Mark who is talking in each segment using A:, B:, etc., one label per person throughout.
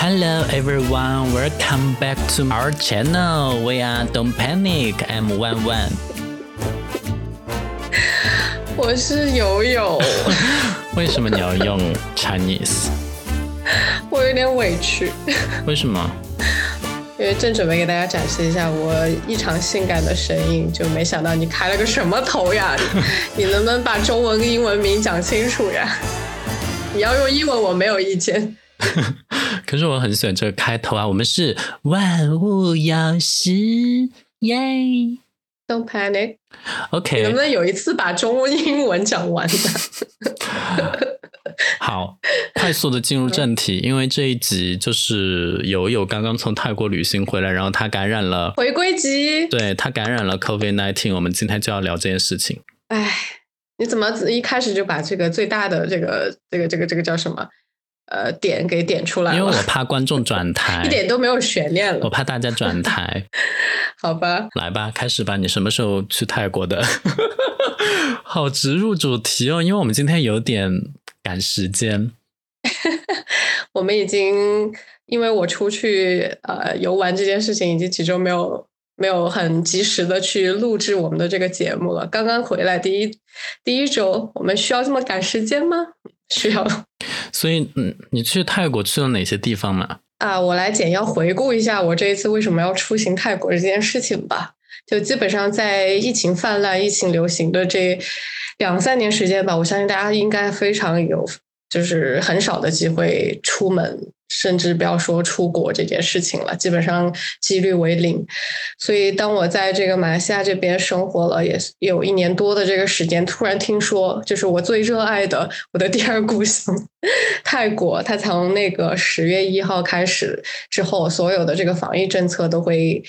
A: Hello everyone, welcome back to our channel. We are Don't Panic. I'm Wan Wan.
B: 我是友友，
A: 为什么你要用 Chinese？
B: 我有点委屈，
A: 为什么？
B: 因为正准备给大家展示一下我异常性感的声音，就没想到你开了个什么头呀？你能不能把中文跟英文名讲清楚呀？你要用英文我没有意见。
A: 可是我很喜欢这个开头啊！我们是万物有时，耶
B: ！Don't panic。
A: OK，
B: 能不能有一次把中文英文讲完的？
A: 好，快速的进入正题，因为这一集就是友友刚刚从泰国旅行回来，然后他感染了
B: 回归集，
A: 对他感染了 COVID nineteen，我们今天就要聊这件事情。
B: 哎，你怎么一开始就把这个最大的这个这个这个这个叫什么呃点给点出来了？
A: 因为我怕观众转 台，
B: 一点都没有悬念了。
A: 我怕大家转台。
B: 好吧，
A: 来吧，开始吧。你什么时候去泰国的？好，直入主题哦，因为我们今天有点。赶时间，
B: 我们已经因为我出去呃游玩这件事情，已经几周没有没有很及时的去录制我们的这个节目了。刚刚回来第一第一周，我们需要这么赶时间吗？需要。
A: 所以，嗯，你去泰国去了哪些地方嘛？
B: 啊，我来简要回顾一下我这一次为什么要出行泰国这件事情吧。就基本上在疫情泛滥、疫情流行的这。两三年时间吧，我相信大家应该非常有，就是很少的机会出门，甚至不要说出国这件事情了，基本上几率为零。所以，当我在这个马来西亚这边生活了也有一年多的这个时间，突然听说，就是我最热爱的我的第二故乡泰国，它从那个十月一号开始之后，所有的这个防疫政策都会。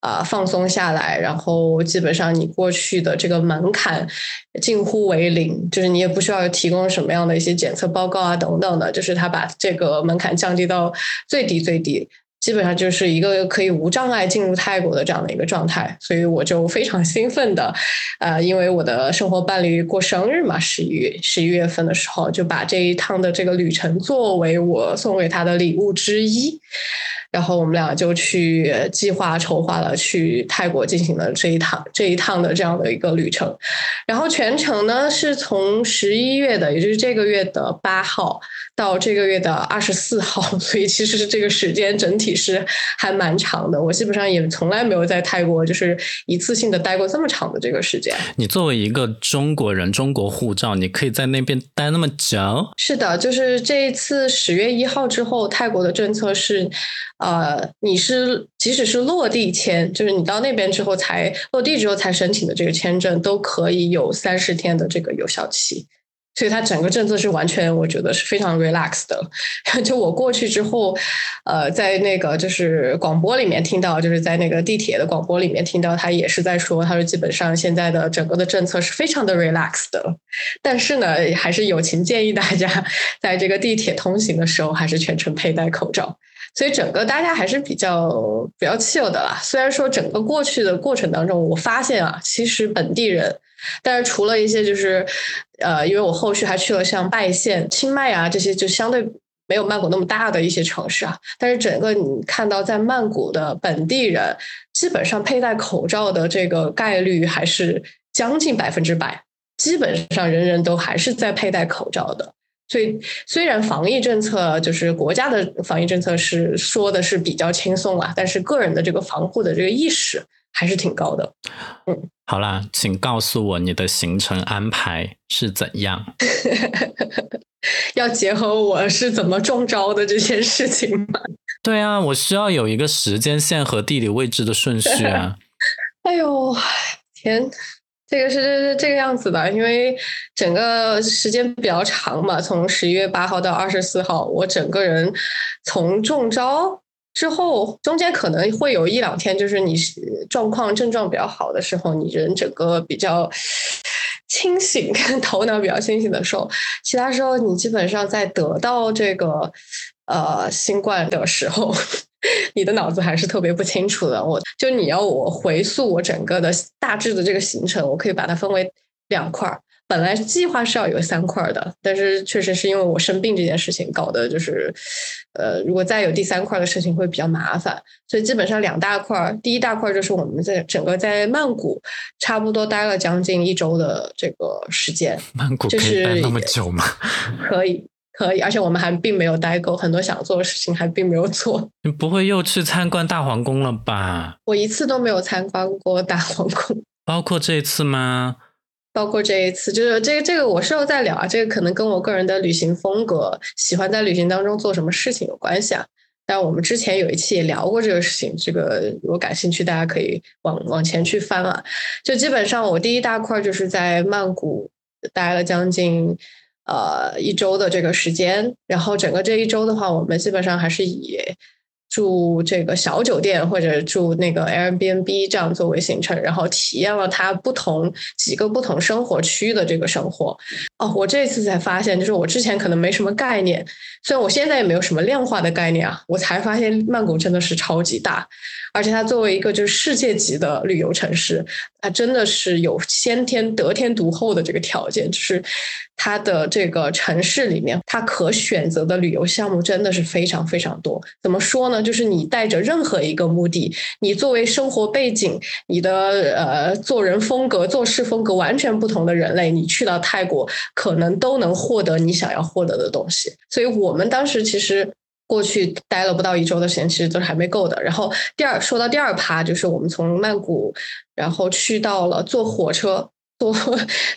B: 啊，放松下来，然后基本上你过去的这个门槛近乎为零，就是你也不需要提供什么样的一些检测报告啊等等的，就是他把这个门槛降低到最低最低，基本上就是一个可以无障碍进入泰国的这样的一个状态，所以我就非常兴奋的，呃，因为我的生活伴侣过生日嘛，十一月十一月份的时候，就把这一趟的这个旅程作为我送给他的礼物之一。然后我们俩就去计划筹划了去泰国进行了这一趟这一趟的这样的一个旅程，然后全程呢是从十一月的，也就是这个月的八号到这个月的二十四号，所以其实是这个时间整体是还蛮长的。我基本上也从来没有在泰国就是一次性的待过这么长的这个时间。
A: 你作为一个中国人，中国护照，你可以在那边待那么久？
B: 是的，就是这一次十月一号之后，泰国的政策是。呃，你是即使是落地签，就是你到那边之后才落地之后才申请的这个签证，都可以有三十天的这个有效期。所以它整个政策是完全，我觉得是非常 relax 的。就我过去之后，呃，在那个就是广播里面听到，就是在那个地铁的广播里面听到，他也是在说，他说基本上现在的整个的政策是非常的 relax 的。但是呢，还是友情建议大家 在这个地铁通行的时候，还是全程佩戴口罩。所以整个大家还是比较比较稀有的啦。虽然说整个过去的过程当中，我发现啊，其实本地人，但是除了一些就是，呃，因为我后续还去了像拜县、清迈啊这些，就相对没有曼谷那么大的一些城市啊。但是整个你看到在曼谷的本地人，基本上佩戴口罩的这个概率还是将近百分之百，基本上人人都还是在佩戴口罩的。所以，虽然防疫政策就是国家的防疫政策是说的是比较轻松啊，但是个人的这个防护的这个意识还是挺高的。
A: 嗯，好啦，请告诉我你的行程安排是怎样？
B: 要结合我是怎么中招的这件事情吗？
A: 对啊，我需要有一个时间线和地理位置的顺序啊。
B: 哎呦，天！这个是这个样子的，因为整个时间比较长嘛，从十一月八号到二十四号，我整个人从中招之后，中间可能会有一两天，就是你状况症状比较好的时候，你人整个比较清醒，头脑比较清醒的时候，其他时候你基本上在得到这个呃新冠的时候。你的脑子还是特别不清楚的。我就你要我回溯我整个的大致的这个行程，我可以把它分为两块儿。本来计划是要有三块的，但是确实是因为我生病这件事情搞的，就是呃，如果再有第三块的事情会比较麻烦，所以基本上两大块，第一大块就是我们在整个在曼谷差不多待了将近一周的这个时间。
A: 曼谷可以待那么久吗？
B: 可以，可以，而且我们还并没有待够，很多想做的事情还并没有做。
A: 你不会又去参观大皇宫了吧？
B: 我一次都没有参观过大皇宫，
A: 包括这一次吗？
B: 包括这一次，就是这个这个，我事后再聊啊。这个可能跟我个人的旅行风格，喜欢在旅行当中做什么事情有关系啊。但我们之前有一期也聊过这个事情，这个如果感兴趣，大家可以往往前去翻啊。就基本上，我第一大块就是在曼谷待了将近呃一周的这个时间，然后整个这一周的话，我们基本上还是以。住这个小酒店或者住那个 Airbnb 这样作为行程，然后体验了它不同几个不同生活区的这个生活。哦，我这次才发现，就是我之前可能没什么概念，虽然我现在也没有什么量化的概念啊，我才发现曼谷真的是超级大，而且它作为一个就是世界级的旅游城市，它真的是有先天得天独厚的这个条件，就是。它的这个城市里面，它可选择的旅游项目真的是非常非常多。怎么说呢？就是你带着任何一个目的，你作为生活背景、你的呃做人风格、做事风格完全不同的人类，你去到泰国，可能都能获得你想要获得的东西。所以我们当时其实过去待了不到一周的时间，其实都是还没够的。然后第二说到第二趴，就是我们从曼谷，然后去到了坐火车。坐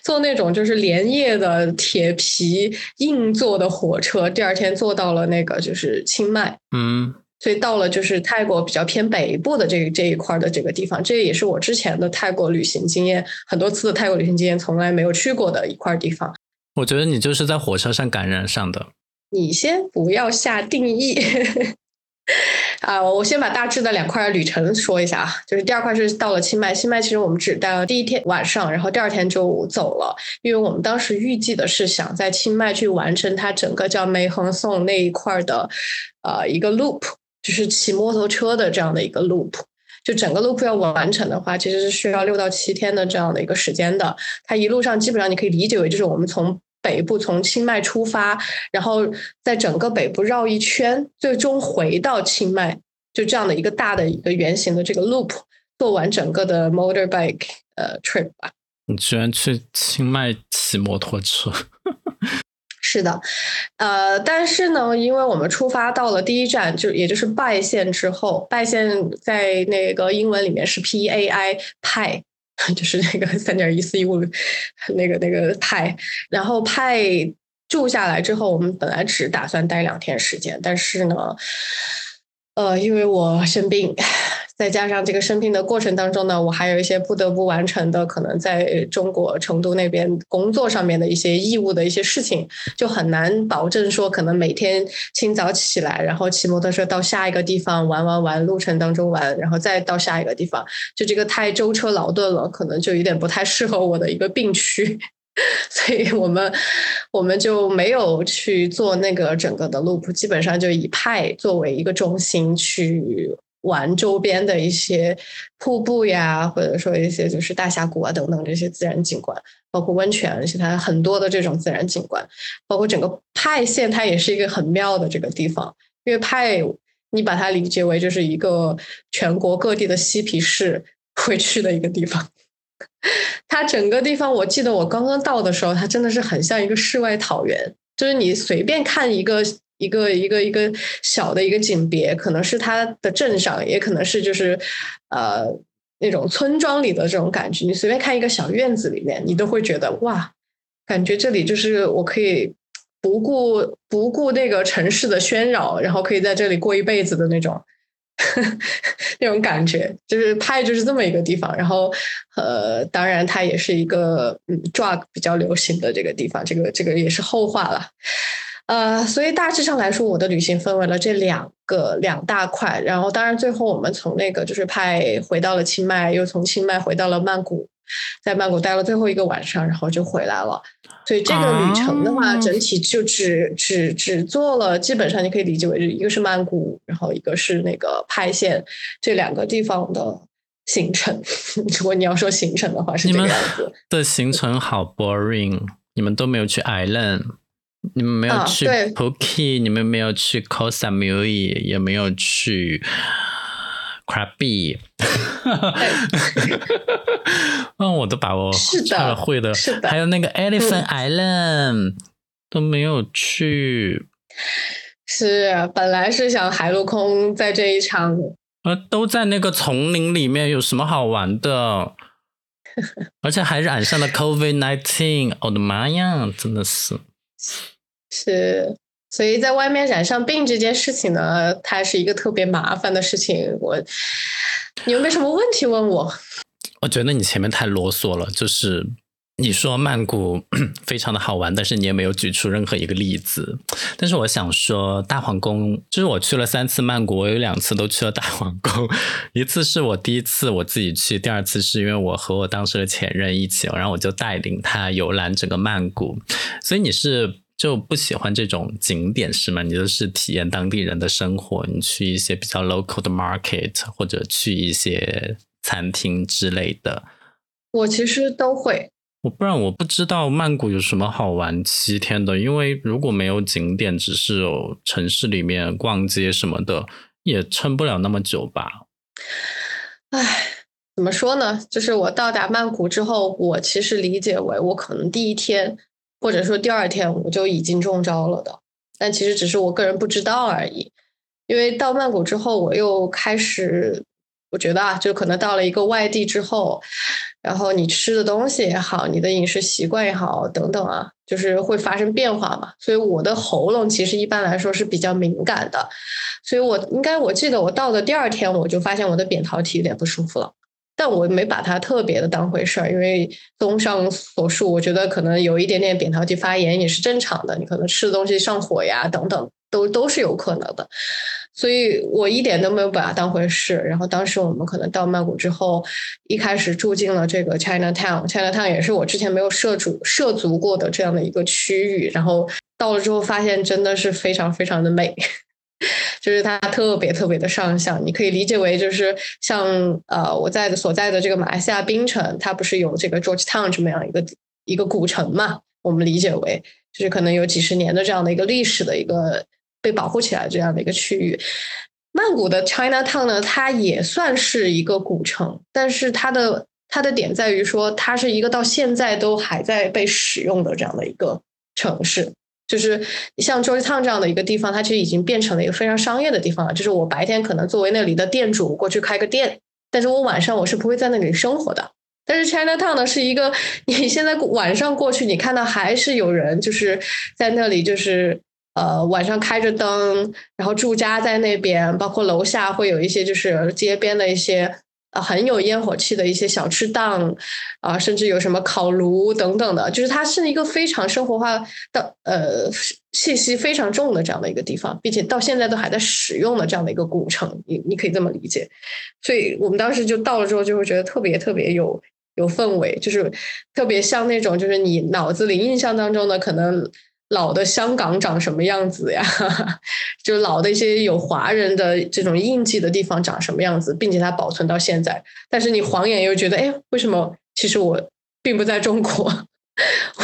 B: 坐那种就是连夜的铁皮硬座的火车，第二天坐到了那个就是清迈，
A: 嗯，
B: 所以到了就是泰国比较偏北部的这这一块的这个地方，这也是我之前的泰国旅行经验很多次的泰国旅行经验从来没有去过的一块地方。
A: 我觉得你就是在火车上感染上的。
B: 你先不要下定义。啊，我先把大致的两块旅程说一下啊，就是第二块是到了清迈，清迈其实我们只待了第一天晚上，然后第二天就走了，因为我们当时预计的是想在清迈去完成它整个叫梅恒颂那一块的呃一个 loop，就是骑摩托车的这样的一个 loop，就整个 loop 要完成的话，其实是需要六到七天的这样的一个时间的，它一路上基本上你可以理解为就是我们从。北部从清迈出发，然后在整个北部绕一圈，最终回到清迈，就这样的一个大的一个圆形的这个 loop，做完整个的 motorbike 呃 trip 吧。
A: 你居然去清迈骑摩托车？
B: 是的，呃，但是呢，因为我们出发到了第一站，就也就是拜县之后，拜县在那个英文里面是 P A I 派。就是那个三点一四一五，那个那个派，然后派住下来之后，我们本来只打算待两天时间，但是呢，呃，因为我生病。再加上这个生病的过程当中呢，我还有一些不得不完成的，可能在中国成都那边工作上面的一些义务的一些事情，就很难保证说可能每天清早起来，然后骑摩托车到下一个地方玩玩玩，路程当中玩，然后再到下一个地方，就这个太舟车劳顿了，可能就有点不太适合我的一个病区，所以我们我们就没有去做那个整个的 loop，基本上就以派作为一个中心去。玩周边的一些瀑布呀，或者说一些就是大峡谷啊等等这些自然景观，包括温泉，其他很多的这种自然景观，包括整个派县，它也是一个很妙的这个地方。因为派，你把它理解为就是一个全国各地的嬉皮士会去的一个地方。它整个地方，我记得我刚刚到的时候，它真的是很像一个世外桃源，就是你随便看一个。一个一个一个小的一个景别，可能是它的镇上，也可能是就是呃那种村庄里的这种感觉。你随便看一个小院子里面，你都会觉得哇，感觉这里就是我可以不顾不顾那个城市的喧扰，然后可以在这里过一辈子的那种 那种感觉。就是拍就是这么一个地方。然后呃，当然它也是一个嗯 drug 比较流行的这个地方。这个这个也是后话了。呃，所以大致上来说，我的旅行分为了这两个两大块，然后当然最后我们从那个就是派回到了清迈，又从清迈回到了曼谷，在曼谷待了最后一个晚上，然后就回来了。所以这个旅程的话，整体就只只只做了，基本上你可以理解为一个是曼谷，然后一个是那个派县这两个地方的行程。如果你要说行程的话，是这个样子。
A: 的行程好 boring，你们都没有去 Island，你们没有去 Phuket，你们没有去 Koh Samui，也没有去 Krabi。嗯，我都把我
B: 差
A: 了会的，还有那个 Elephant Island 都没有去。
B: 是，本来是想海陆空在这一场，
A: 呃，都在那个丛林里面，有什么好玩的？而且还染上了 COVID nineteen，我的妈呀，真的是。
B: 是，所以在外面染上病这件事情呢，它是一个特别麻烦的事情。我，你有没有什么问题问我？
A: 我觉得你前面太啰嗦了，就是。你说曼谷 非常的好玩，但是你也没有举出任何一个例子。但是我想说，大皇宫就是我去了三次曼谷，我有两次都去了大皇宫。一次是我第一次我自己去，第二次是因为我和我当时的前任一起，然后我就带领他游览整个曼谷。所以你是就不喜欢这种景点是吗？你就是体验当地人的生活，你去一些比较 local 的 market 或者去一些餐厅之类的。
B: 我其实都会。
A: 我不然我不知道曼谷有什么好玩七天的，因为如果没有景点，只是有城市里面逛街什么的，也撑不了那么久吧。
B: 唉，怎么说呢？就是我到达曼谷之后，我其实理解为我可能第一天或者说第二天我就已经中招了的，但其实只是我个人不知道而已。因为到曼谷之后，我又开始。我觉得啊，就可能到了一个外地之后，然后你吃的东西也好，你的饮食习惯也好，等等啊，就是会发生变化嘛。所以我的喉咙其实一般来说是比较敏感的，所以我应该我记得我到的第二天，我就发现我的扁桃体有点不舒服了，但我没把它特别的当回事儿，因为综上所述，我觉得可能有一点点扁桃体发炎也是正常的，你可能吃的东西上火呀，等等，都都是有可能的。所以我一点都没有把它当回事。然后当时我们可能到曼谷之后，一开始住进了这个 China Town，China Town 也是我之前没有涉足涉足过的这样的一个区域。然后到了之后，发现真的是非常非常的美，就是它特别特别的上相。你可以理解为就是像呃我在的所在的这个马来西亚槟城，它不是有这个 George Town 这么样一个一个古城嘛？我们理解为就是可能有几十年的这样的一个历史的一个。被保护起来这样的一个区域，曼谷的 China Town 呢，它也算是一个古城，但是它的它的点在于说，它是一个到现在都还在被使用的这样的一个城市。就是像 George Town 这样的一个地方，它其实已经变成了一个非常商业的地方了。就是我白天可能作为那里的店主过去开个店，但是我晚上我是不会在那里生活的。但是 China Town 呢，是一个 你现在晚上过去，你看到还是有人就是在那里就是。呃，晚上开着灯，然后住家在那边，包括楼下会有一些就是街边的一些呃很有烟火气的一些小吃档啊，甚至有什么烤炉等等的，就是它是一个非常生活化的呃气息非常重的这样的一个地方，并且到现在都还在使用的这样的一个古城，你你可以这么理解。所以我们当时就到了之后，就会觉得特别特别有有氛围，就是特别像那种就是你脑子里印象当中的可能。老的香港长什么样子呀？就老的一些有华人的这种印记的地方长什么样子，并且它保存到现在。但是你晃眼又觉得，哎，为什么？其实我并不在中国，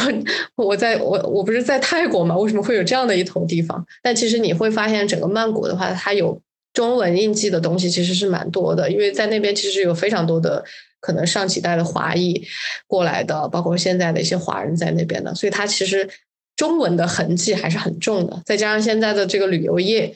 B: 我我在我我不是在泰国吗？为什么会有这样的一头地方？但其实你会发现，整个曼谷的话，它有中文印记的东西其实是蛮多的，因为在那边其实有非常多的可能上几代的华裔过来的，包括现在的一些华人在那边的，所以它其实。中文的痕迹还是很重的，再加上现在的这个旅游业，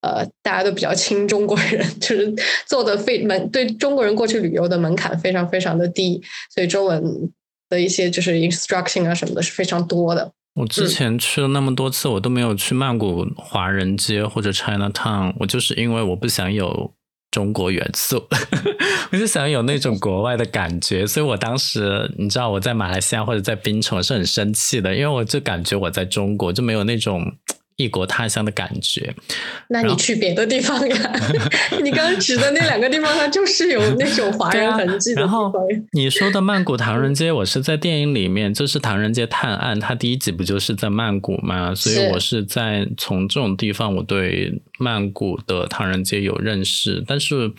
B: 呃，大家都比较亲中国人，就是做的非门对中国人过去旅游的门槛非常非常的低，所以中文的一些就是 instruction 啊什么的是非常多的。
A: 我之前去了那么多次，我都没有去曼谷华人街或者 China Town，我就是因为我不想有。中国元素，我就想有那种国外的感觉，所以我当时你知道我在马来西亚或者在槟城是很生气的，因为我就感觉我在中国就没有那种。异国他乡的感觉，
B: 那你去别的地方呀？你刚刚指的那两个地方，它就是有那种华人痕迹的
A: 然后你说的曼谷唐人街，我是在电影里面，就是《唐人街探案》，它第一集不就是在曼谷吗？所以我是在从这种地方，我对曼谷的唐人街有认识。但是，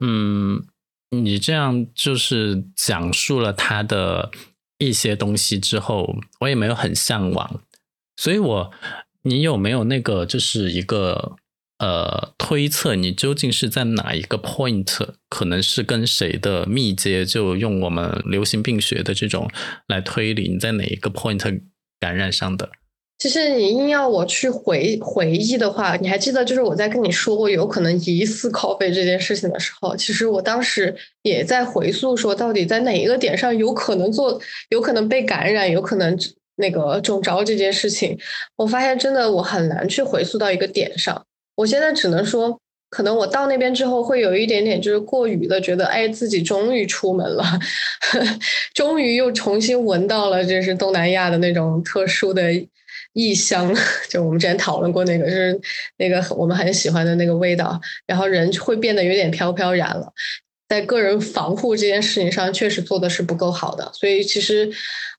A: 嗯，你这样就是讲述了他的一些东西之后，我也没有很向往，所以我你有没有那个就是一个呃推测，你究竟是在哪一个 point，可能是跟谁的密接？就用我们流行病学的这种来推理，你在哪一个 point 感染上的？
B: 其实你硬要我去回回忆的话，你还记得就是我在跟你说我有可能疑似 COVID 这件事情的时候，其实我当时也在回溯说，到底在哪一个点上有可能做，有可能被感染，有可能那个中招这件事情，我发现真的我很难去回溯到一个点上。我现在只能说，可能我到那边之后会有一点点就是过于的觉得，哎，自己终于出门了，终于又重新闻到了就是东南亚的那种特殊的。异香，就我们之前讨论过那个，就是那个我们很喜欢的那个味道，然后人会变得有点飘飘然了。在个人防护这件事情上，确实做的是不够好的。所以其实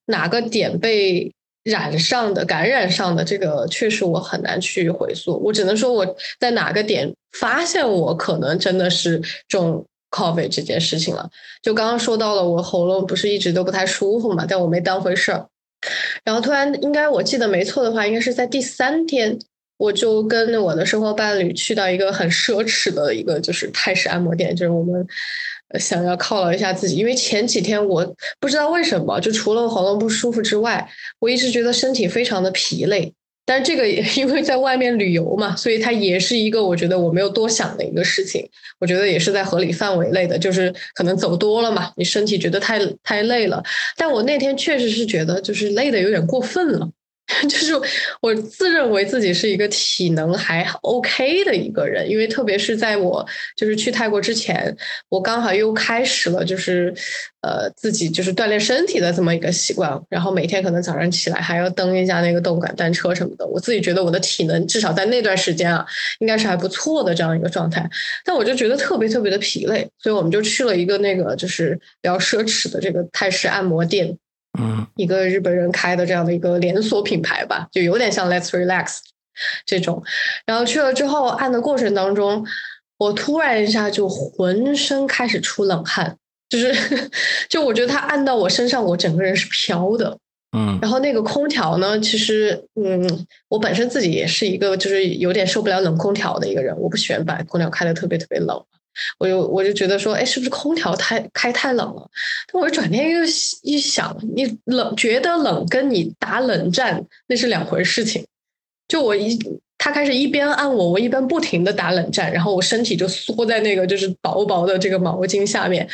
B: 哪个点被染上的、感染上的，这个确实我很难去回溯。我只能说我在哪个点发现我可能真的是中 COVID 这件事情了。就刚刚说到了，我喉咙不是一直都不太舒服嘛，但我没当回事儿。然后突然，应该我记得没错的话，应该是在第三天，我就跟我的生活伴侣去到一个很奢侈的一个就是泰式按摩店，就是我们想要犒劳一下自己，因为前几天我不知道为什么，就除了喉咙不舒服之外，我一直觉得身体非常的疲累。但这个因为在外面旅游嘛，所以它也是一个我觉得我没有多想的一个事情。我觉得也是在合理范围内的，就是可能走多了嘛，你身体觉得太太累了。但我那天确实是觉得就是累的有点过分了。就是我自认为自己是一个体能还 OK 的一个人，因为特别是在我就是去泰国之前，我刚好又开始了就是呃自己就是锻炼身体的这么一个习惯，然后每天可能早上起来还要蹬一下那个动感单车什么的，我自己觉得我的体能至少在那段时间啊应该是还不错的这样一个状态，但我就觉得特别特别的疲累，所以我们就去了一个那个就是比较奢侈的这个泰式按摩店。
A: 嗯，
B: 一个日本人开的这样的一个连锁品牌吧，就有点像 Let's Relax 这种。然后去了之后，按的过程当中，我突然一下就浑身开始出冷汗，就是 就我觉得它按到我身上，我整个人是飘的。
A: 嗯，
B: 然后那个空调呢，其实嗯，我本身自己也是一个就是有点受不了冷空调的一个人，我不喜欢把空调开的特别特别冷。我就我就觉得说，哎，是不是空调太开太冷了？但我转念又一想，你冷觉得冷，跟你打冷战那是两回事情。就我一他开始一边按我，我一边不停的打冷战，然后我身体就缩在那个就是薄薄的这个毛巾下面，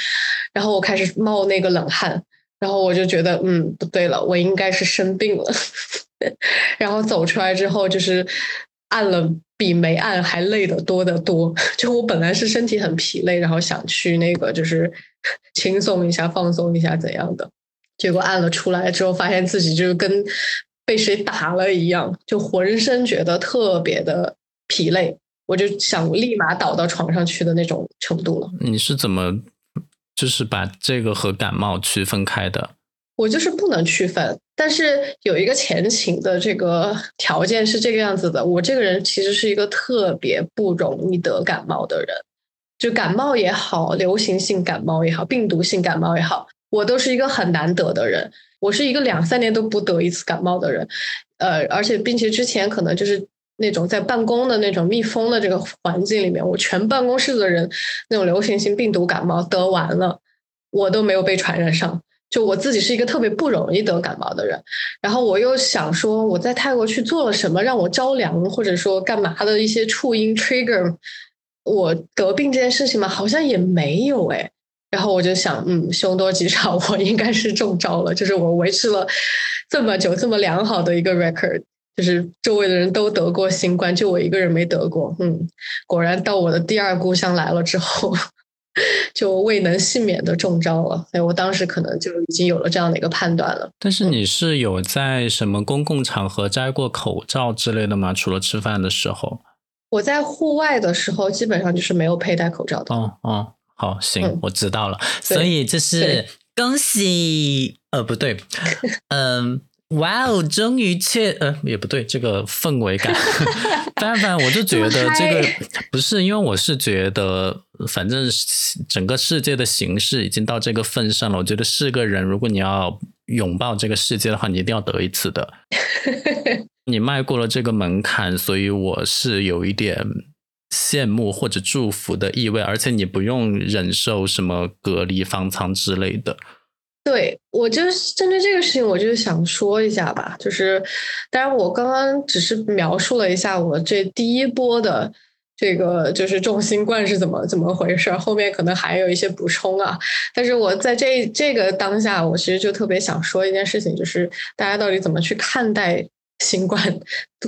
B: 然后我开始冒那个冷汗，然后我就觉得，嗯，不对了，我应该是生病了。然后走出来之后，就是按了。比没按还累得多得多。就我本来是身体很疲累，然后想去那个就是 轻松一下、放松一下怎样的，结果按了出来之后，发现自己就跟 被谁打了一样，就浑身觉得特别的疲累，我就想立马倒到床上去的那种程度了。
A: 你是怎么就是把这个和感冒区分开的？
B: 我就是不能区分，但是有一个前情的这个条件是这个样子的。我这个人其实是一个特别不容易得感冒的人，就感冒也好，流行性感冒也好，病毒性感冒也好，我都是一个很难得的人。我是一个两三年都不得一次感冒的人，呃，而且并且之前可能就是那种在办公的那种密封的这个环境里面，我全办公室的人那种流行性病毒感冒得完了，我都没有被传染上。就我自己是一个特别不容易得感冒的人，然后我又想说我在泰国去做了什么让我着凉，或者说干嘛的一些触因 trigger 我得病这件事情嘛，好像也没有哎。然后我就想，嗯，凶多吉少，我应该是中招了。就是我维持了这么久这么良好的一个 record，就是周围的人都得过新冠，就我一个人没得过。嗯，果然到我的第二故乡来了之后。就未能幸免的中招了，所以我当时可能就已经有了这样的一个判断了。
A: 但是你是有在什么公共场合摘过口罩之类的吗？除了吃饭的时候？
B: 我在户外的时候基本上就是没有佩戴口罩的。
A: 哦哦，好，行，我知道了。所以这是恭喜，呃，不对，嗯，哇哦，终于切呃也不对，这个氛围感，但凡我就觉得这个不是，因为我是觉得，反正整个世界的形势已经到这个份上了，我觉得是个人，如果你要拥抱这个世界的话，你一定要得一次的。你迈过了这个门槛，所以我是有一点羡慕或者祝福的意味，而且你不用忍受什么隔离、方舱之类的。
B: 对我就是针对这个事情，我就是想说一下吧。就是，当然我刚刚只是描述了一下我这第一波的这个就是重新冠是怎么怎么回事，后面可能还有一些补充啊。但是我在这这个当下，我其实就特别想说一件事情，就是大家到底怎么去看待新冠，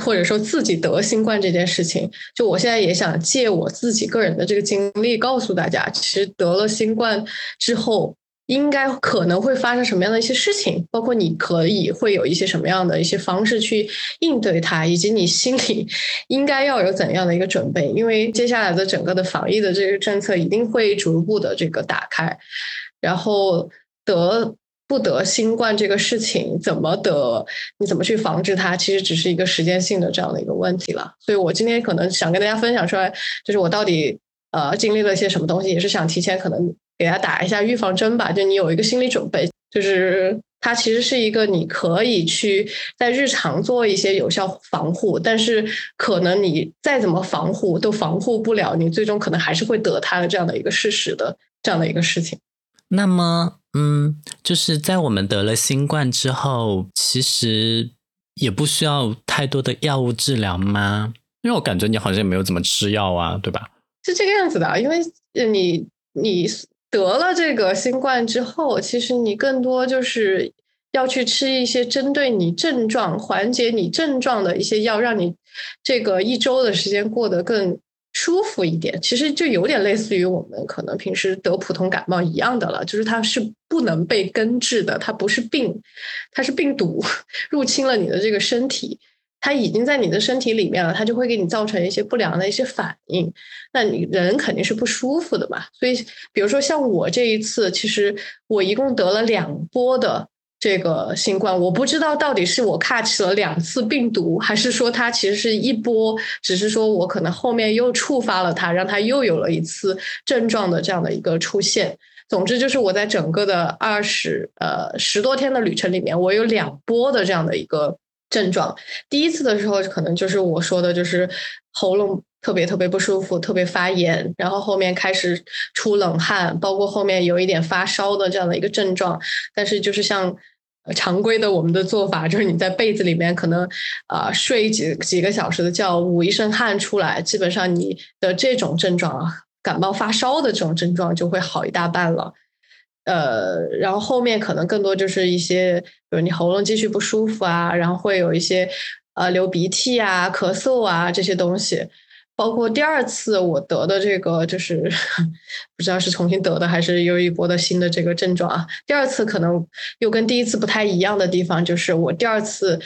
B: 或者说自己得新冠这件事情。就我现在也想借我自己个人的这个经历，告诉大家，其实得了新冠之后。应该可能会发生什么样的一些事情，包括你可以会有一些什么样的一些方式去应对它，以及你心里 应该要有怎样的一个准备。因为接下来的整个的防疫的这个政策一定会逐步的这个打开，然后得不得新冠这个事情怎么得，你怎么去防治它，其实只是一个时间性的这样的一个问题了。所以我今天可能想跟大家分享出来，就是我到底呃经历了些什么东西，也是想提前可能。给他打一下预防针吧，就你有一个心理准备，就是它其实是一个你可以去在日常做一些有效防护，但是可能你再怎么防护都防护不了，你最终可能还是会得它的这样的一个事实的这样的一个事情。
A: 那么，嗯，就是在我们得了新冠之后，其实也不需要太多的药物治疗吗？因为我感觉你好像也没有怎么吃药啊，对吧？
B: 是这个样子的，因为你你。得了这个新冠之后，其实你更多就是要去吃一些针对你症状、缓解你症状的一些药，让你这个一周的时间过得更舒服一点。其实就有点类似于我们可能平时得普通感冒一样的了，就是它是不能被根治的，它不是病，它是病毒 入侵了你的这个身体。它已经在你的身体里面了，它就会给你造成一些不良的一些反应，那你人肯定是不舒服的嘛。所以，比如说像我这一次，其实我一共得了两波的这个新冠，我不知道到底是我 catch 了两次病毒，还是说它其实是一波，只是说我可能后面又触发了它，让它又有了一次症状的这样的一个出现。总之就是我在整个的二十呃十多天的旅程里面，我有两波的这样的一个。症状第一次的时候，可能就是我说的，就是喉咙特别特别不舒服，特别发炎，然后后面开始出冷汗，包括后面有一点发烧的这样的一个症状。但是就是像常规的我们的做法，就是你在被子里面可能啊睡几几个小时的觉，捂一身汗出来，基本上你的这种症状啊，感冒发烧的这种症状就会好一大半了。呃，然后后面可能更多就是一些，比如你喉咙继续不舒服啊，然后会有一些呃流鼻涕啊、咳嗽啊这些东西。包括第二次我得的这个，就是 不知道是重新得的还是又一波的新的这个症状啊。第二次可能又跟第一次不太一样的地方，就是我第二次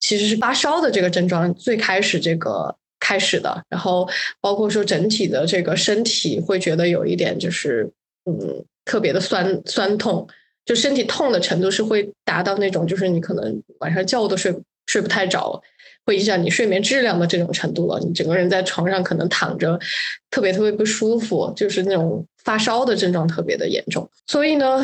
B: 其实是发烧的这个症状最开始这个开始的，然后包括说整体的这个身体会觉得有一点就是嗯。特别的酸酸痛，就身体痛的程度是会达到那种，就是你可能晚上觉都睡睡不太着，会影响你睡眠质量的这种程度了。你整个人在床上可能躺着，特别特别不舒服，就是那种发烧的症状特别的严重。所以呢，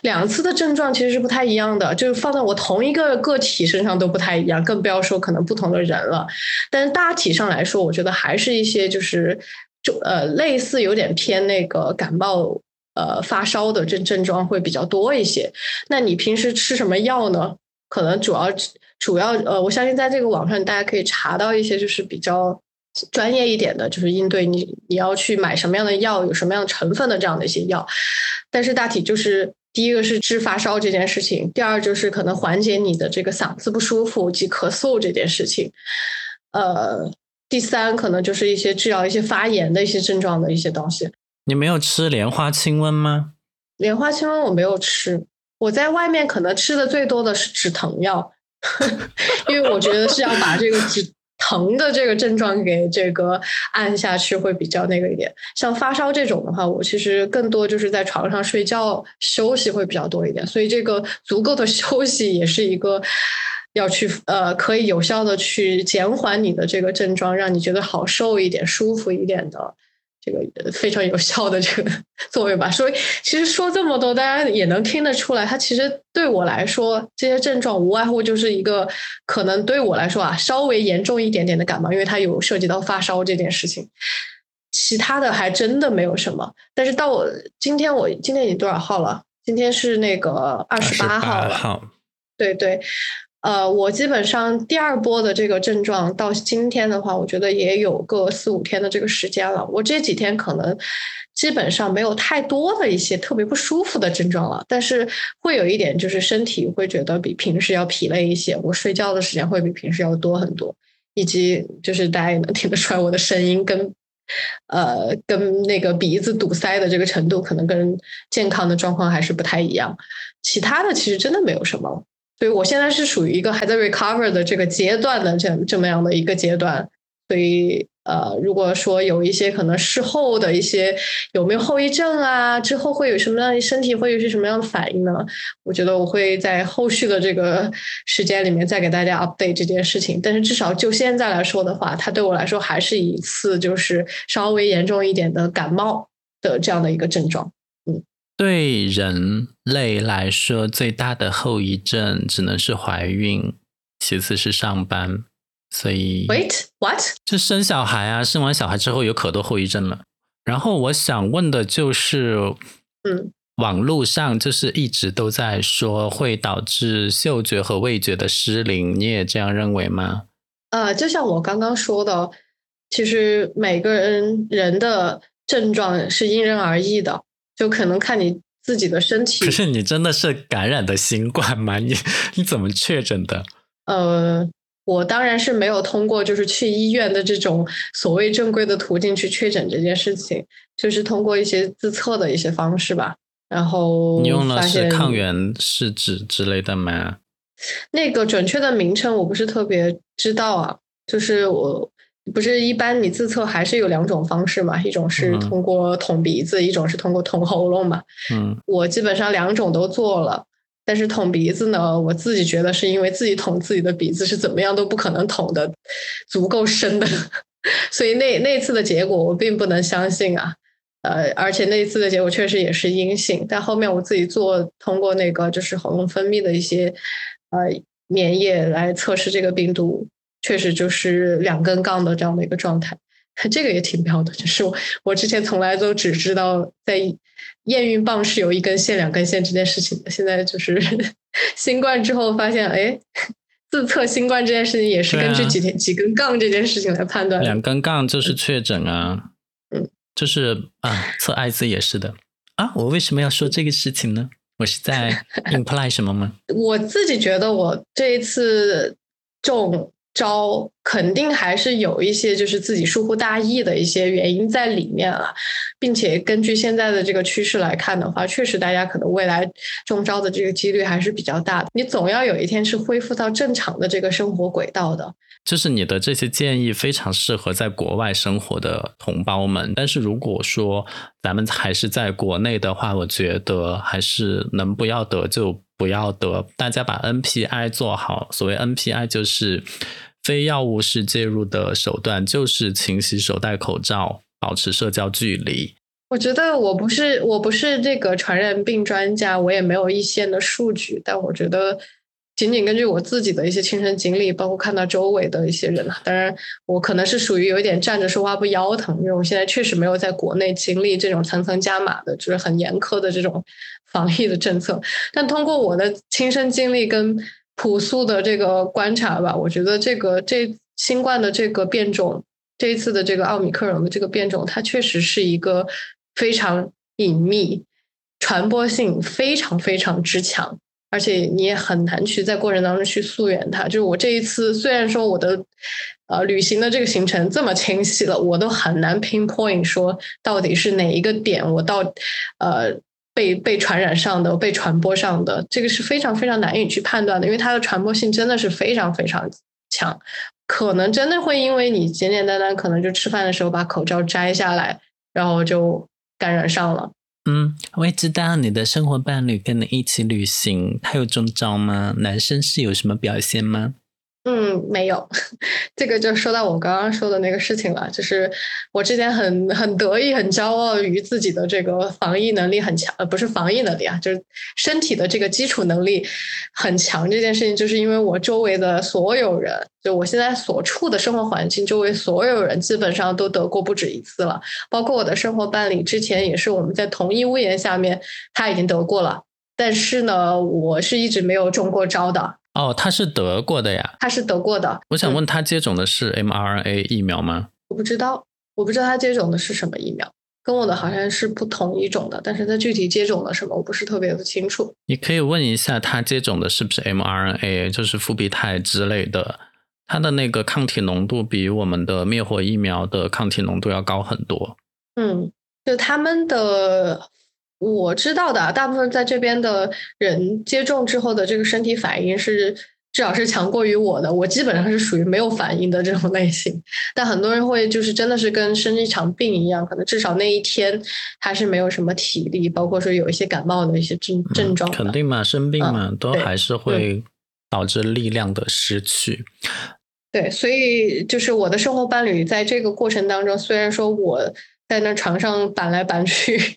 B: 两次的症状其实是不太一样的，就是放在我同一个个体身上都不太一样，更不要说可能不同的人了。但是大体上来说，我觉得还是一些就是就呃类似有点偏那个感冒。呃，发烧的症症状会比较多一些。那你平时吃什么药呢？可能主要主要呃，我相信在这个网上大家可以查到一些就是比较专业一点的，就是应对你你要去买什么样的药，有什么样的成分的这样的一些药。但是大体就是第一个是治发烧这件事情，第二就是可能缓解你的这个嗓子不舒服及咳嗽这件事情。呃，第三可能就是一些治疗一些发炎的一些症状的一些东西。
A: 你没有吃莲花清瘟吗？
B: 莲花清瘟我没有吃，我在外面可能吃的最多的是止疼药，因为我觉得是要把这个止疼的这个症状给这个按下去会比较那个一点。像发烧这种的话，我其实更多就是在床上睡觉休息会比较多一点，所以这个足够的 休息也是一个要去呃，可以有效的去减缓你的这个症状，让你觉得好受一点、舒服一点的这个非常有效的这个 作用吧。所以其实说这么多，大家也能听得出来，它其实对我来说，这些症状无外乎就是一个可能对我来说啊，稍微严重一点点的感冒，因为它有涉及到发烧这件事情。其他的还真的没有什么。但是到我今天，我今天已经多少号了？今天是那个二十八号了。对对。呃，我基本上第二波的这个症状到今天的话，我觉得也有个四五天的这个时间了。我这几天可能基本上没有太多的一些特别不舒服的症状了，但是会有一点就是身体会觉得比平时要疲累一些，我睡觉的时间会比平时要多很多，以及就是大家也能听得出来我的声音跟呃跟那个鼻子堵塞的这个程度，可能跟健康的状况还是不太一样。其他的其实真的没有什么。所以我现在是属于一个还在 recover 的这个阶段的这这么样的一个阶段，所以呃，如果说有一些可能事后的一些有没有后遗症啊，之后会有什么样的身体会有些什么样的反应呢？我觉得我会在后续的这个时间里面再给大家 update 这件事情。但是至少就现在来说的话，它对我来说还是一次就是稍微严重一点的感冒的这样的一个症状。
A: 对人类来说，最大的后遗症只能是怀孕，其次是上班。所以
B: ，Wait what？
A: 就生小孩啊，生完小孩之后有可多后遗症了。然后我想问的就是，
B: 嗯，
A: 网络上就是一直都在说会导致嗅觉和味觉的失灵，你也这样认为吗？
B: 呃，就像我刚刚说的，其实每个人人的症状是因人而异的。就可能看你自己的身体。
A: 可是你真的是感染的新冠吗？你你怎么确诊的？
B: 呃，我当然是没有通过就是去医院的这种所谓正规的途径去确诊这件事情，就是通过一些自测的一些方式吧。然后
A: 你用了是抗原试纸之类的吗？
B: 那个准确的名称我不是特别知道啊，就是我。不是一般你自测还是有两种方式嘛？一种是通过捅鼻子，一种是通过捅喉咙嘛。
A: 嗯，
B: 我基本上两种都做了，但是捅鼻子呢，我自己觉得是因为自己捅自己的鼻子是怎么样都不可能捅的足够深的，所以那那次的结果我并不能相信啊。呃，而且那一次的结果确实也是阴性，但后面我自己做通过那个就是喉咙分泌的一些呃粘液来测试这个病毒。确实就是两根杠的这样的一个状态，这个也挺妙的。就是我我之前从来都只知道在验孕棒是有一根线、两根线这件事情的，现在就是 新冠之后发现，哎，自测新冠这件事情也是根据几天几根杠这件事情来判断。
A: 两根杠就是确诊
B: 啊，嗯，
A: 就是啊，测艾滋也是的啊。我为什么要说这个事情呢？我是在 imply 什么吗？
B: 我自己觉得我这一次中。招肯定还是有一些就是自己疏忽大意的一些原因在里面了，并且根据现在的这个趋势来看的话，确实大家可能未来中招的这个几率还是比较大的。你总要有一天是恢复到正常的这个生活轨道的。
A: 就是你的这些建议非常适合在国外生活的同胞们，但是如果说咱们还是在国内的话，我觉得还是能不要得就。不要得，大家把 NPI 做好。所谓 NPI 就是非药物式介入的手段，就是勤洗手、戴口罩、保持社交距离。
B: 我觉得我不是我不是这个传染病专家，我也没有一线的数据，但我觉得。仅仅根据我自己的一些亲身经历，包括看到周围的一些人，当然我可能是属于有一点站着说话不腰疼，因为我现在确实没有在国内经历这种层层加码的，就是很严苛的这种防疫的政策。但通过我的亲身经历跟朴素的这个观察吧，我觉得这个这新冠的这个变种，这一次的这个奥密克戎的这个变种，它确实是一个非常隐秘、传播性非常非常之强。而且你也很难去在过程当中去溯源它。就是我这一次，虽然说我的呃旅行的这个行程这么清晰了，我都很难 pinpoint 说到底是哪一个点我到呃被被传染上的、被传播上的，这个是非常非常难以去判断的，因为它的传播性真的是非常非常强，可能真的会因为你简简单单可能就吃饭的时候把口罩摘下来，然后就感染上了。
A: 嗯，我也知道你的生活伴侣跟你一起旅行，他有中招吗？男生是有什么表现吗？
B: 嗯，没有，这个就说到我刚刚说的那个事情了，就是我之前很很得意、很骄傲于自己的这个防疫能力很强，呃，不是防疫能力啊，就是身体的这个基础能力很强。这件事情，就是因为我周围的所有人，就我现在所处的生活环境，周围所有人基本上都得过不止一次了，包括我的生活伴侣，之前也是我们在同一屋檐下面，他已经得过了，但是呢，我是一直没有中过招的。
A: 哦，他是得过的呀，
B: 他是得过的。
A: 我想问他接种的是 mRNA 疫苗吗？
B: 我不知道，我不知道他接种的是什么疫苗，跟我的好像是不同一种的，但是他具体接种了什么，我不是特别的清楚。
A: 你可以问一下他接种的是不是 mRNA，就是复必泰之类的，他的那个抗体浓度比我们的灭活疫苗的抗体浓度要高很多。
B: 嗯，就他们的。我知道的，大部分在这边的人接种之后的这个身体反应是至少是强过于我的。我基本上是属于没有反应的这种类型，但很多人会就是真的是跟生一场病一样，可能至少那一天他是没有什么体力，包括说有一些感冒的一些症症状。
A: 肯定嘛，生病嘛，都还是会导致力量的失去。
B: 对，所以就是我的生活伴侣在这个过程当中，虽然说我在那床上板来板去。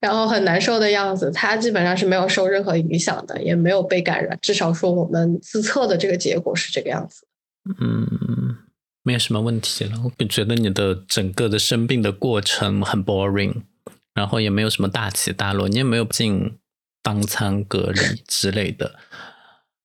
B: 然后很难受的样子，他基本上是没有受任何影响的，也没有被感染。至少说我们自测的这个结果是这个样子。
A: 嗯，没有什么问题了。我觉得你的整个的生病的过程很 boring，然后也没有什么大起大落，你也没有进当舱隔离之类的。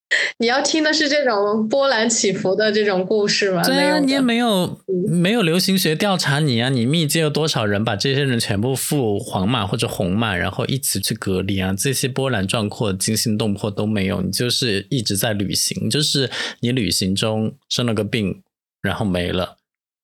B: 你要听的是这种波澜起伏的这种故事吗？
A: 对啊，你也没有没有流行学调查你啊，你密接了多少人，把这些人全部付黄码或者红码，然后一起去隔离啊？这些波澜壮阔、惊心动魄都没有，你就是一直在旅行，就是你旅行中生了个病，然后没了。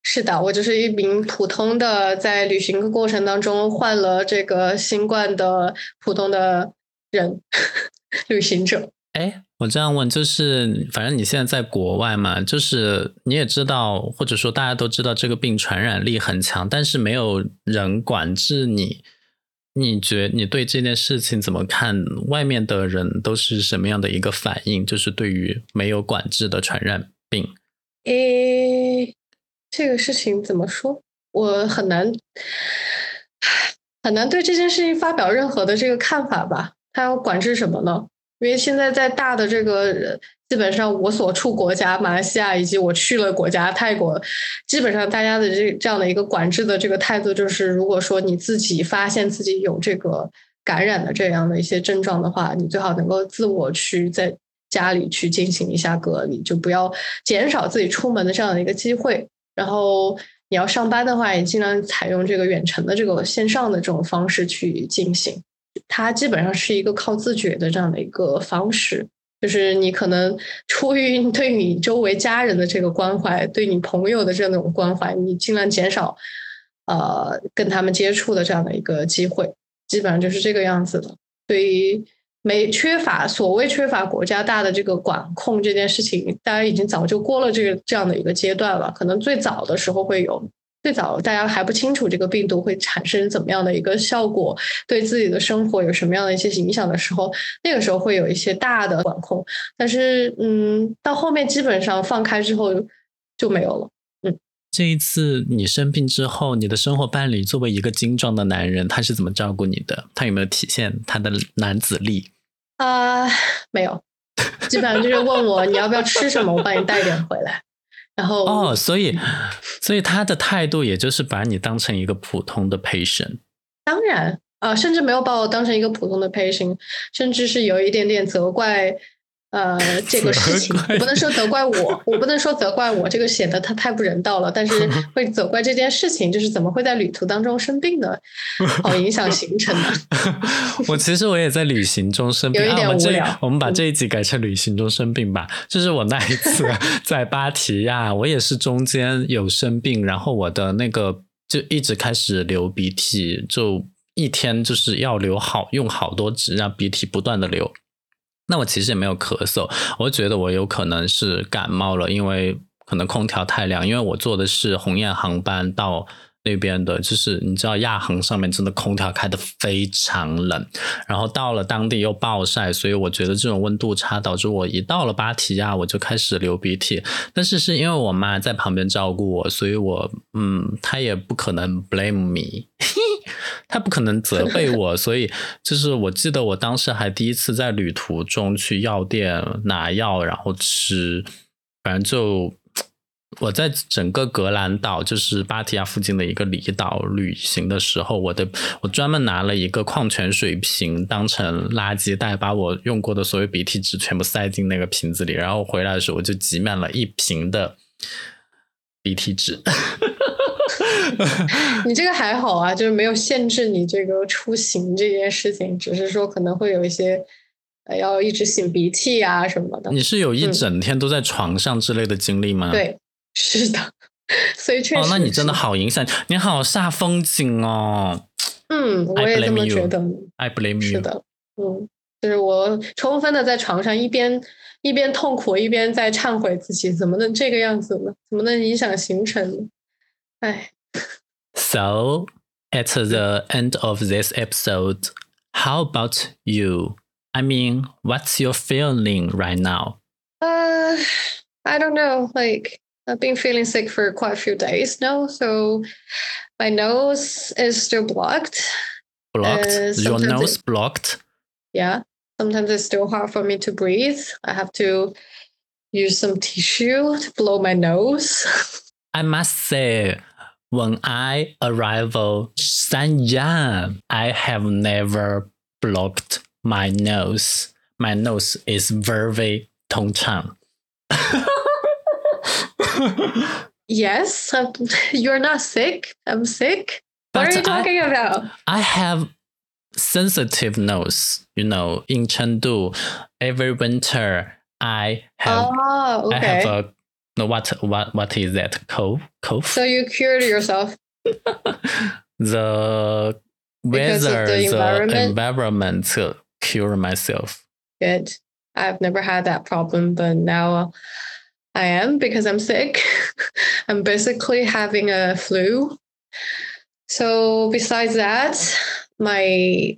B: 是的，我就是一名普通的在旅行的过程当中患了这个新冠的普通的人，旅行者。
A: 哎。我这样问，就是反正你现在在国外嘛，就是你也知道，或者说大家都知道这个病传染力很强，但是没有人管制你。你觉你对这件事情怎么看？外面的人都是什么样的一个反应？就是对于没有管制的传染病，
B: 诶，这个事情怎么说？我很难很难对这件事情发表任何的这个看法吧？他要管制什么呢？因为现在在大的这个，基本上我所处国家马来西亚，以及我去了国家泰国，基本上大家的这这样的一个管制的这个态度，就是如果说你自己发现自己有这个感染的这样的一些症状的话，你最好能够自我去在家里去进行一下隔离，就不要减少自己出门的这样的一个机会。然后你要上班的话，也尽量采用这个远程的这个线上的这种方式去进行。它基本上是一个靠自觉的这样的一个方式，就是你可能 出于对你周围家人的这个关怀，对你朋友的这种关怀，你尽量减少呃跟他们接触的这样的一个机会，基本上就是这个样子的。对于没缺乏所谓缺乏国家大的这个管控这件事情，大家已经早就过了这个这样的一个阶段了，可能最早的时候会有。最早大家还不清楚这个病毒会产生怎么样的一个效果，对自己的生活有什么样的一些影响的时候，那个时候会有一些大的管控。但是，嗯，到后面基本上放开之后就没有了。嗯，
A: 这一次你生病之后，你的生活伴侣作为一个精壮的男人，他是怎么照顾你的？他有没有体现他的男子力？
B: 啊，没有，基本上就是问我你要不要吃什么，我帮你带点回来。然后
A: 哦，所以，所以他的态度也就是把你当成一个普通的 patient。
B: 当然啊，甚至没有把我当成一个普通的 patient，甚至是有一点点责怪。呃，这个事情我不能说责怪我，我不能说责怪我，这个显得他太不人道了。但是 会责怪这件事情，就是怎么会在旅途当中生病呢？好影响行程的。
A: 我其实我也在旅行中生病，
B: 有一点无
A: 聊。我们把这一集改成旅行中生病吧。就是我那一次 在芭提雅，我也是中间有生病，然后我的那个就一直开始流鼻涕，就一天就是要流好用好多纸，让鼻涕不断的流。那我其实也没有咳嗽，我觉得我有可能是感冒了，因为可能空调太凉，因为我坐的是鸿雁航班到那边的，就是你知道亚航上面真的空调开的非常冷，然后到了当地又暴晒，所以我觉得这种温度差导致我一到了芭提雅我就开始流鼻涕。但是是因为我妈在旁边照顾我，所以我嗯，她也不可能 blame me，她不可能责备我，所以就是我记得我当时还第一次在旅途中去药店拿药，然后吃，反正就。我在整个格兰岛，就是芭提雅附近的一个离岛旅行的时候，我的我专门拿了一个矿泉水瓶当成垃圾袋，把我用过的所有鼻涕纸全部塞进那个瓶子里，然后回来的时候我就挤满了一瓶的鼻涕纸。
B: 你这个还好啊，就是没有限制你这个出行这件事情，只是说可能会有一些呃要一直擤鼻涕啊什么的。
A: 你是有一整天都在床上之类的经历吗？
B: 对。是的，所以确实。
A: 哦，那你真的好影响，你好煞风景
B: 哦。嗯，我也这么觉得。
A: I blame you。
B: 是的，嗯，就是我充分的在床上一边一边痛苦一边在忏悔自己，怎么能这个样子呢？怎么能影响行程呢？哎。
A: So at the end of this episode, how about you? I mean, what's your feeling right now?
B: Uh, I don't know. Like I've been feeling sick for quite a few days now, so my nose is still blocked.
A: Blocked? Uh, Your nose it, blocked?
B: Yeah. Sometimes it's still hard for me to breathe. I have to use some tissue to blow my nose.
A: I must say, when I arrive Sanyang, I have never blocked my nose. My nose is very 通畅。
B: yes, I'm, you're not sick. I'm sick. What are you talking I, about?
A: I have sensitive nose. You know, in Chengdu, every winter I have
B: oh, okay. I have a
A: no what what what is that cough cough.
B: So you cured yourself.
A: the weather, the environment? the environment cure myself.
B: Good. I've never had that problem, but now I am because I'm sick. I'm basically having a flu. So besides that, my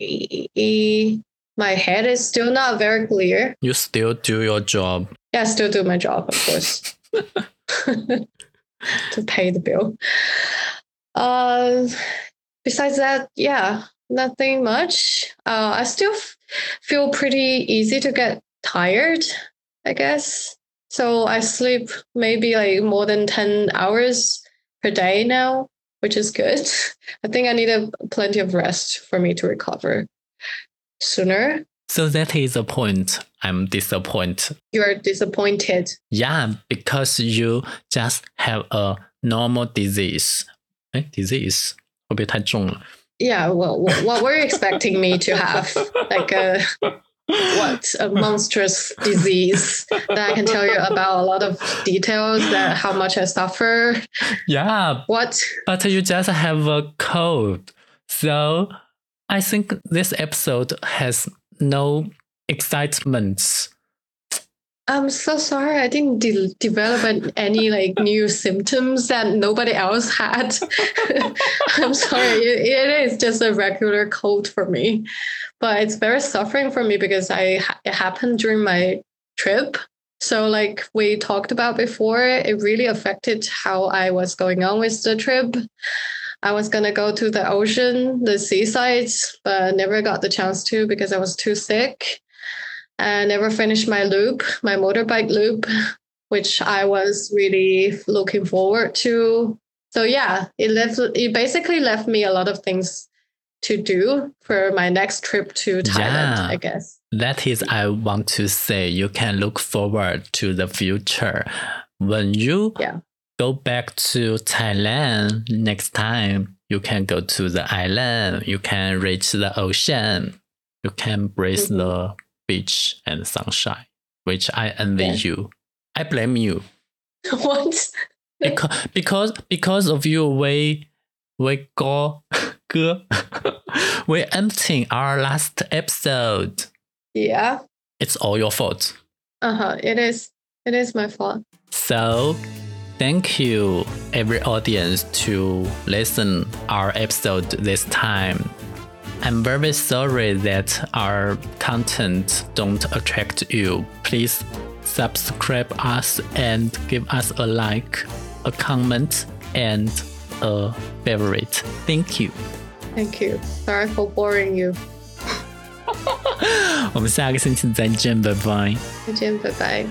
B: my head is still not very clear.
A: You still do your job.
B: Yeah, I still do my job, of course. to pay the bill. Uh, besides that, yeah, nothing much. Uh, I still f- feel pretty easy to get tired, I guess. So I sleep maybe like more than 10 hours per day now, which is good. I think I need a, plenty of rest for me to recover sooner.
A: So that is the point. I'm disappointed.
B: You are disappointed.
A: Yeah, because you just have a normal disease. Eh, disease
B: Yeah, well, what were you expecting me to have? Like a what a monstrous disease that I can tell you about a lot of details that how much I suffer.
A: Yeah.
B: What?
A: But you just have a cold. So I think this episode has no excitement.
B: I'm so sorry. I didn't de- develop any like new symptoms that nobody else had. I'm sorry. It, it is just a regular cold for me but it's very suffering for me because I it happened during my trip. So like we talked about before, it really affected how I was going on with the trip. I was gonna go to the ocean, the seaside, but never got the chance to because I was too sick. I never finished my loop, my motorbike loop, which I was really looking forward to. So yeah, it left it basically left me a lot of things to do for my next trip to Thailand, yeah, I guess.
A: That is, I want to say, you can look forward to the future. When you
B: yeah.
A: go back to Thailand next time, you can go to the island, you can reach the ocean, you can breathe mm-hmm. the beach and sunshine, which I envy yeah. you. I blame you.
B: What?
A: because because because of you, we we go We're emptying our last episode.
B: Yeah.
A: It's all your fault.
B: Uh huh. It is. It is my fault.
A: So, Thank you, every audience, to listen our episode this time. I'm very sorry that our content don't attract you. Please subscribe us and give us a like, a comment, and a favorite. Thank you.
B: Thank you. Sorry for boring you.
A: 我们下个星期再见，拜拜。
B: 再见，拜拜。